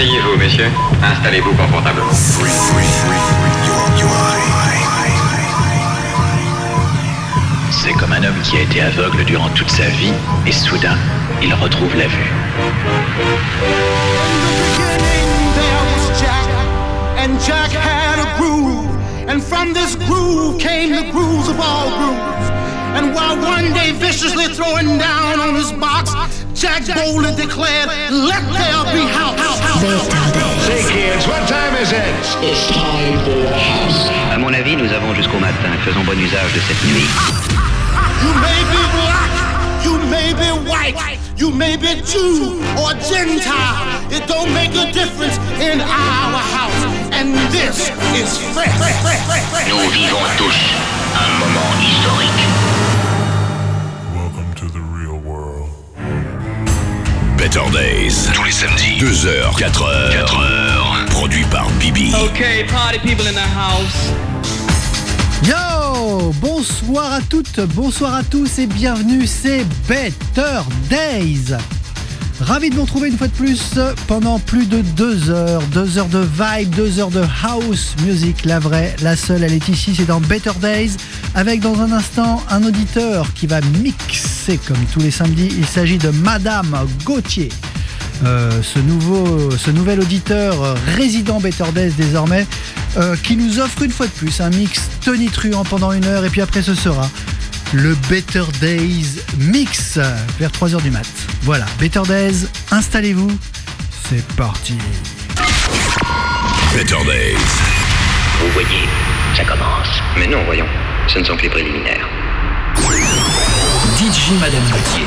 Asseyez-vous, messieurs. Installez-vous confortablement. C'est comme un homme qui a été aveugle durant toute sa vie et soudain, il retrouve la vue. And Jack had a groove, and from this groove came the grooves of all grooves. And while one day viciously throwing down on his box, Jack boldly declared, Let there be house. Say kids, what time is it? It's time for house. À mon avis, nous avons jusqu'au matin. Faisons bon usage de cette nuit. You may be black, you may be white, you may be Jew or Gentile. It don't make a difference in our house. And this is fresh. Nous vivons tous un moment historique. Better Days. Tous les samedis. 2h, 4h. 4h. Produit par Bibi. Okay, party people in the house. Yo Bonsoir à toutes, bonsoir à tous et bienvenue, c'est Better Days Ravi de vous retrouver une fois de plus pendant plus de deux heures, deux heures de vibe, deux heures de house music, la vraie, la seule, elle est ici, c'est dans Better Days, avec dans un instant un auditeur qui va mixer comme tous les samedis, il s'agit de Madame Gauthier. Euh, ce, nouveau, nouvel auditeur euh, résident Better Days désormais, euh, qui nous offre une fois de plus un mix tonitruant pendant une heure, et puis après ce sera le Better Days Mix vers 3h du mat. Voilà, Better Days, installez-vous, c'est parti. Better Days. Vous voyez, ça commence. Mais non, voyons, ce ne sont que les préliminaires. DJ Madame Gauthier.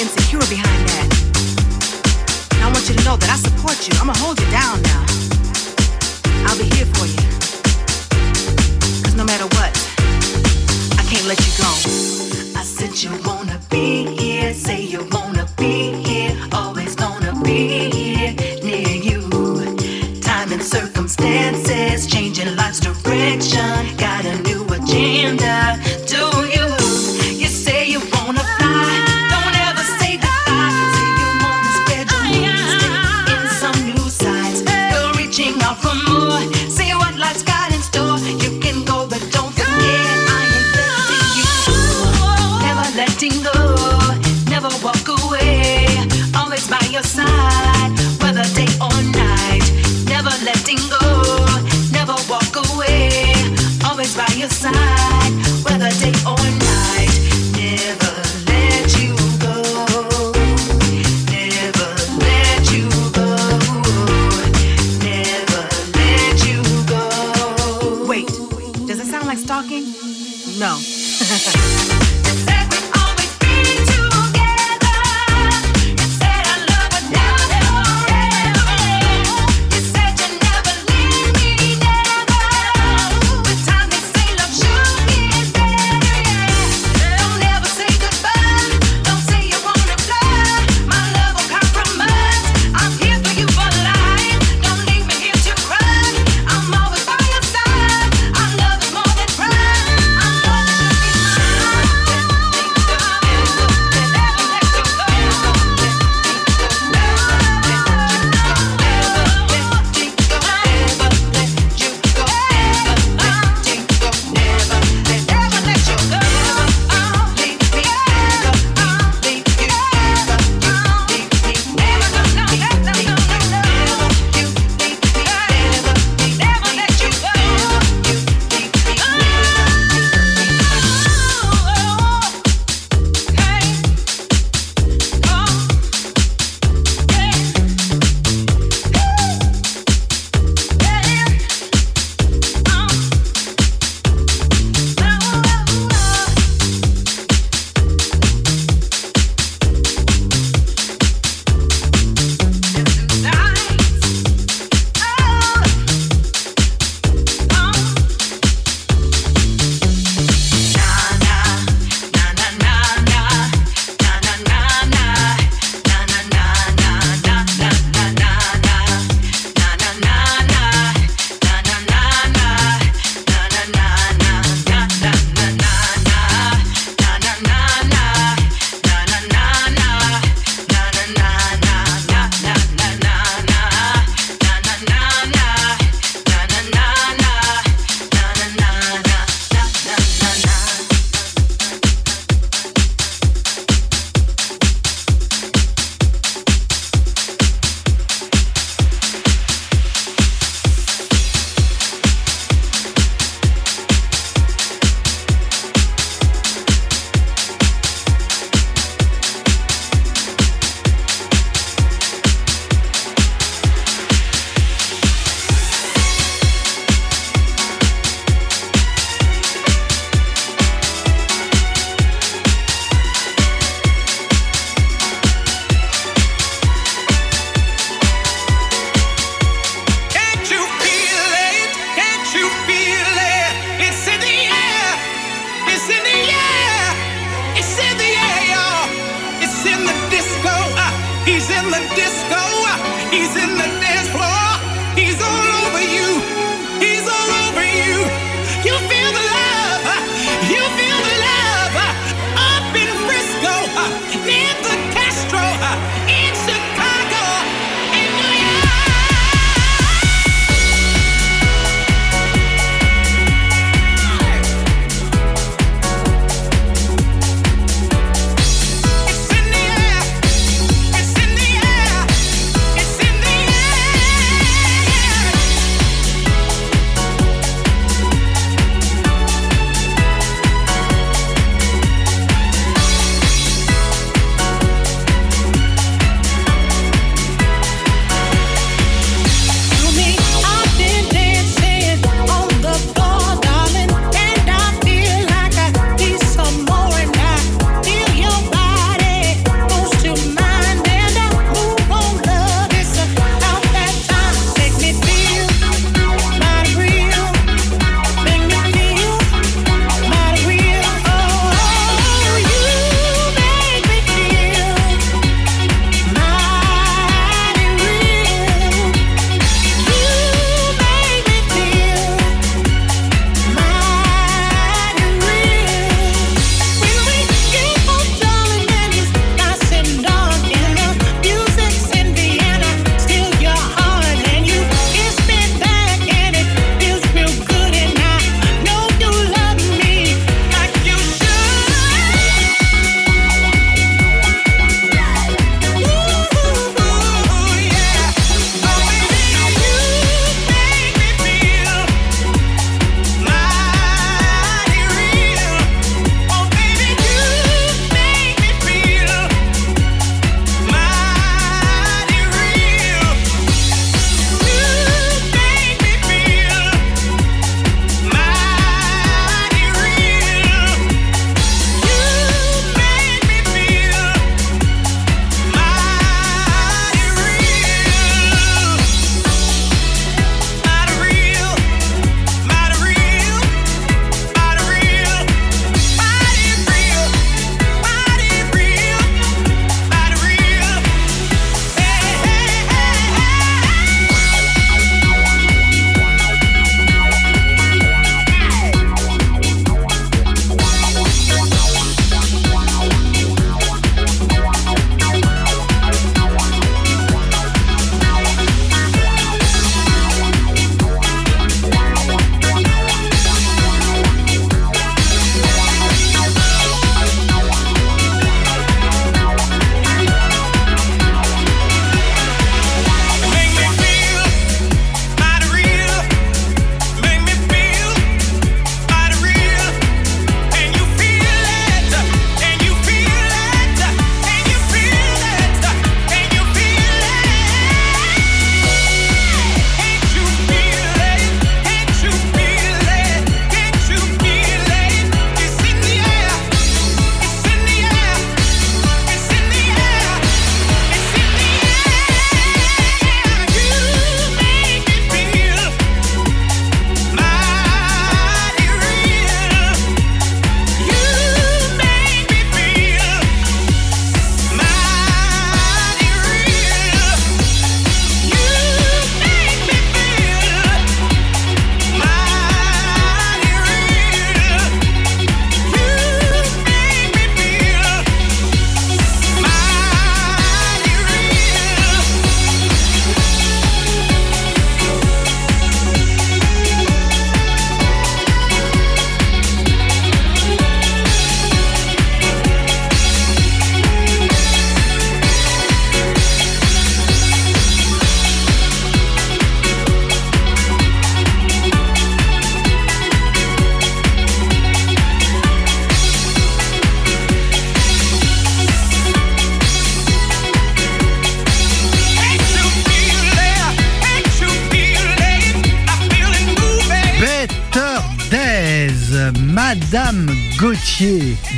insecure behind that. And I want you to know that I support you. I'ma hold you down now. I'll be here for you. Cause no matter what, I can't let you go. I said you wanna be here, say you wanna be here, always gonna be here near you. Time and circumstances changing life's direction.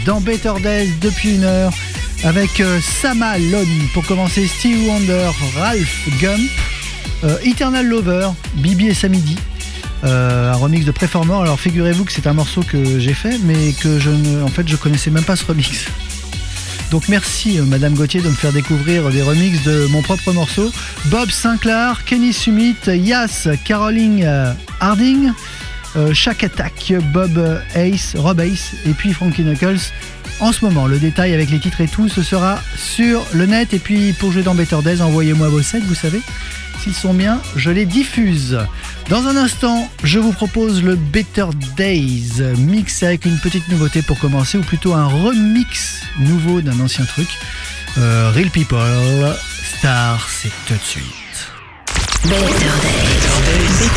Dans Better Days depuis une heure avec euh, Sama Lone pour commencer Steve Wonder, Ralph Gump, euh, Eternal Lover, Bibi et Samidi. Euh, un remix de Préformer. Alors figurez-vous que c'est un morceau que j'ai fait, mais que je ne, en fait, je connaissais même pas ce remix. Donc merci Madame Gauthier de me faire découvrir des remixes de mon propre morceau. Bob Sinclair, Kenny Summit, Yas, Caroline Harding, euh, Shack Attack, Bob Ace, Rob Ace et puis Frankie Knuckles. En ce moment, le détail avec les titres et tout, ce sera sur le net. Et puis pour jouer dans Better Days, envoyez-moi vos sets, vous savez. S'ils sont bien, je les diffuse. Dans un instant, je vous propose le Better Days mix avec une petite nouveauté pour commencer, ou plutôt un remix nouveau d'un ancien truc. Euh, Real People, Star, c'est tout de suite. Better Days.